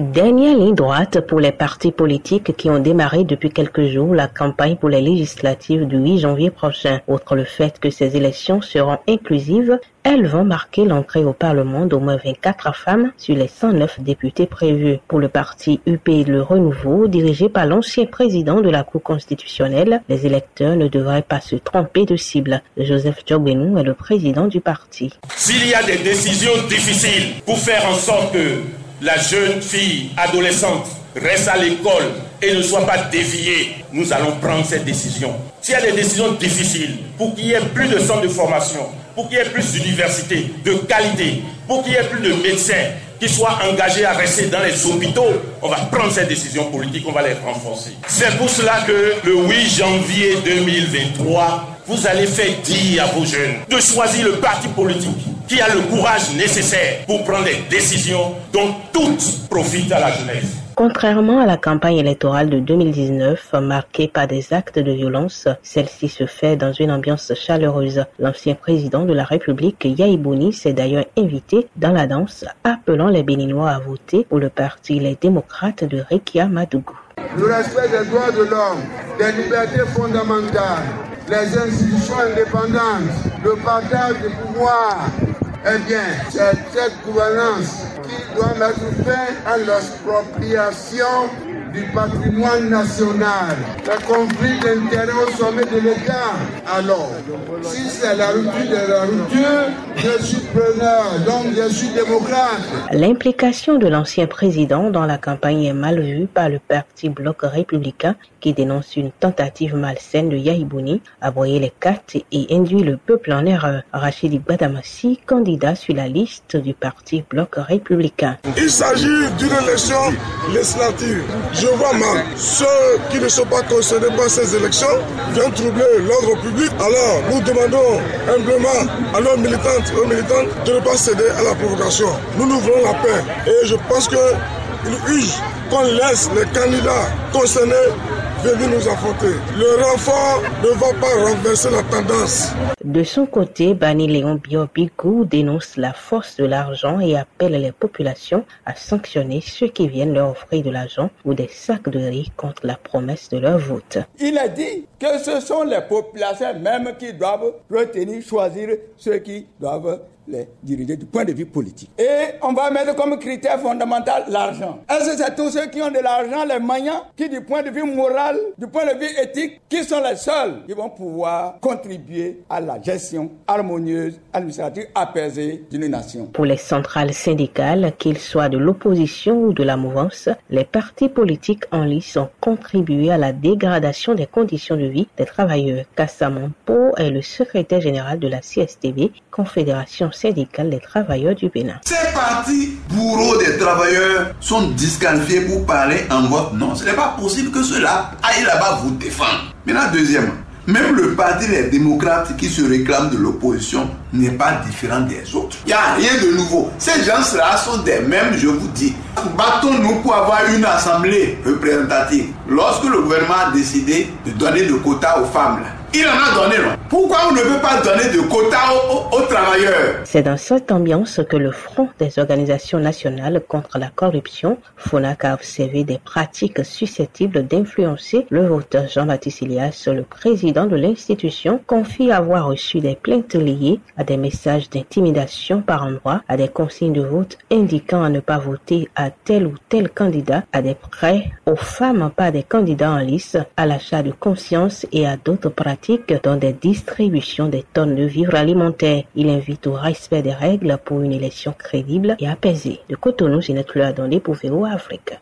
Dernière ligne droite pour les partis politiques qui ont démarré depuis quelques jours la campagne pour les législatives du 8 janvier prochain. Outre le fait que ces élections seront inclusives, elles vont marquer l'entrée au Parlement d'au moins 24 femmes sur les 109 députés prévus. Pour le parti UP Le Renouveau, dirigé par l'ancien président de la Cour constitutionnelle, les électeurs ne devraient pas se tromper de cible. Joseph Djogbenou est le président du parti. S'il y a des décisions difficiles pour faire en sorte que la jeune fille adolescente reste à l'école et ne soit pas déviée, nous allons prendre cette décision. S'il y a des décisions difficiles pour qu'il y ait plus de centres de formation, pour qu'il y ait plus d'universités de qualité, pour qu'il y ait plus de médecins qui soient engagés à rester dans les hôpitaux, on va prendre ces décisions politiques, on va les renforcer. C'est pour cela que le 8 janvier 2023, vous allez faire dire à vos jeunes de choisir le parti politique qui a le courage nécessaire pour prendre des décisions dont toutes profitent à la jeunesse. Contrairement à la campagne électorale de 2019, marquée par des actes de violence, celle-ci se fait dans une ambiance chaleureuse. L'ancien président de la République, Yaïbouni, s'est d'ailleurs invité dans la danse, appelant les Béninois à voter pour le parti Les démocrates de Rekia Madougou. Le respect des droits de l'homme, des libertés fondamentales, les institutions indépendantes, le partage des pouvoirs, eh bien, c'est cette gouvernance qui doit mettre fin à l'expropriation du patrimoine national, le conflit d'intérêts au sommet de l'État. Alors, si c'est la rupture de la rupture, je suis preneur, donc je suis démocrate. L'implication de l'ancien président dans la campagne est mal vue par le parti Bloc républicain qui dénonce une tentative malsaine de Yahibouni à broyer les cartes et induit le peuple en erreur. Rachidi Badamassi, candidat sur la liste du parti Bloc républicain. Il s'agit d'une élection Je vois mal ceux qui ne sont pas concernés par ces élections viennent troubler l'ordre public. Alors nous demandons humblement à nos militantes et aux militants de ne pas céder à la provocation. Nous nous voulons la paix et je pense qu'il urge qu'on laisse les candidats concernés venir nous affronter. Le renfort ne va pas renverser la tendance. De son côté, Bani Léon Biobikou dénonce la force de l'argent et appelle les populations à sanctionner ceux qui viennent leur offrir de l'argent ou des sacs de riz contre la promesse de leur vote. Il a dit que ce sont les populations même qui doivent retenir, choisir ceux qui doivent les diriger du point de vue politique. Et on va mettre comme critère fondamental l'argent. Est-ce que c'est tous ceux qui ont de l'argent, les magnants, qui du point de vue moral, du point de vue éthique, qui sont les seuls qui vont pouvoir contribuer à la gestion harmonieuse, administrative, apaisée d'une nation Pour les centrales syndicales, qu'ils soient de l'opposition ou de la mouvance, les partis politiques en lice ont contribué à la dégradation des conditions de vie des travailleurs. Kassamon Po est le secrétaire général de la CSTB, Confédération syndicale des travailleurs du Bénin. Partis bourreaux des travailleurs sont disqualifiés pour parler en vote. Non, ce n'est pas possible que cela aille là-bas vous défendre. Maintenant, deuxièmement, même le parti des démocrates qui se réclame de l'opposition n'est pas différent des autres. Il n'y a rien de nouveau. Ces gens-là sont des mêmes, je vous dis. Battons-nous pour avoir une assemblée représentative. Lorsque le gouvernement a décidé de donner le quota aux femmes, là, il en a donné. Pourquoi on ne veut pas donner de quotas aux, travailleurs? C'est dans cette ambiance que le Front des organisations nationales contre la corruption, FONAC, a observé des pratiques susceptibles d'influencer le voteur Jean-Baptiste le président de l'institution, confie avoir reçu des plaintes liées à des messages d'intimidation par endroit, à des consignes de vote indiquant à ne pas voter à tel ou tel candidat, à des prêts aux femmes par des candidats en lice, à l'achat de conscience et à d'autres pratiques dans des distributions des tonnes de vivres alimentaires. Il invite au respect des règles pour une élection crédible et apaisée. De Cotonou, Ginette dans les Afrique.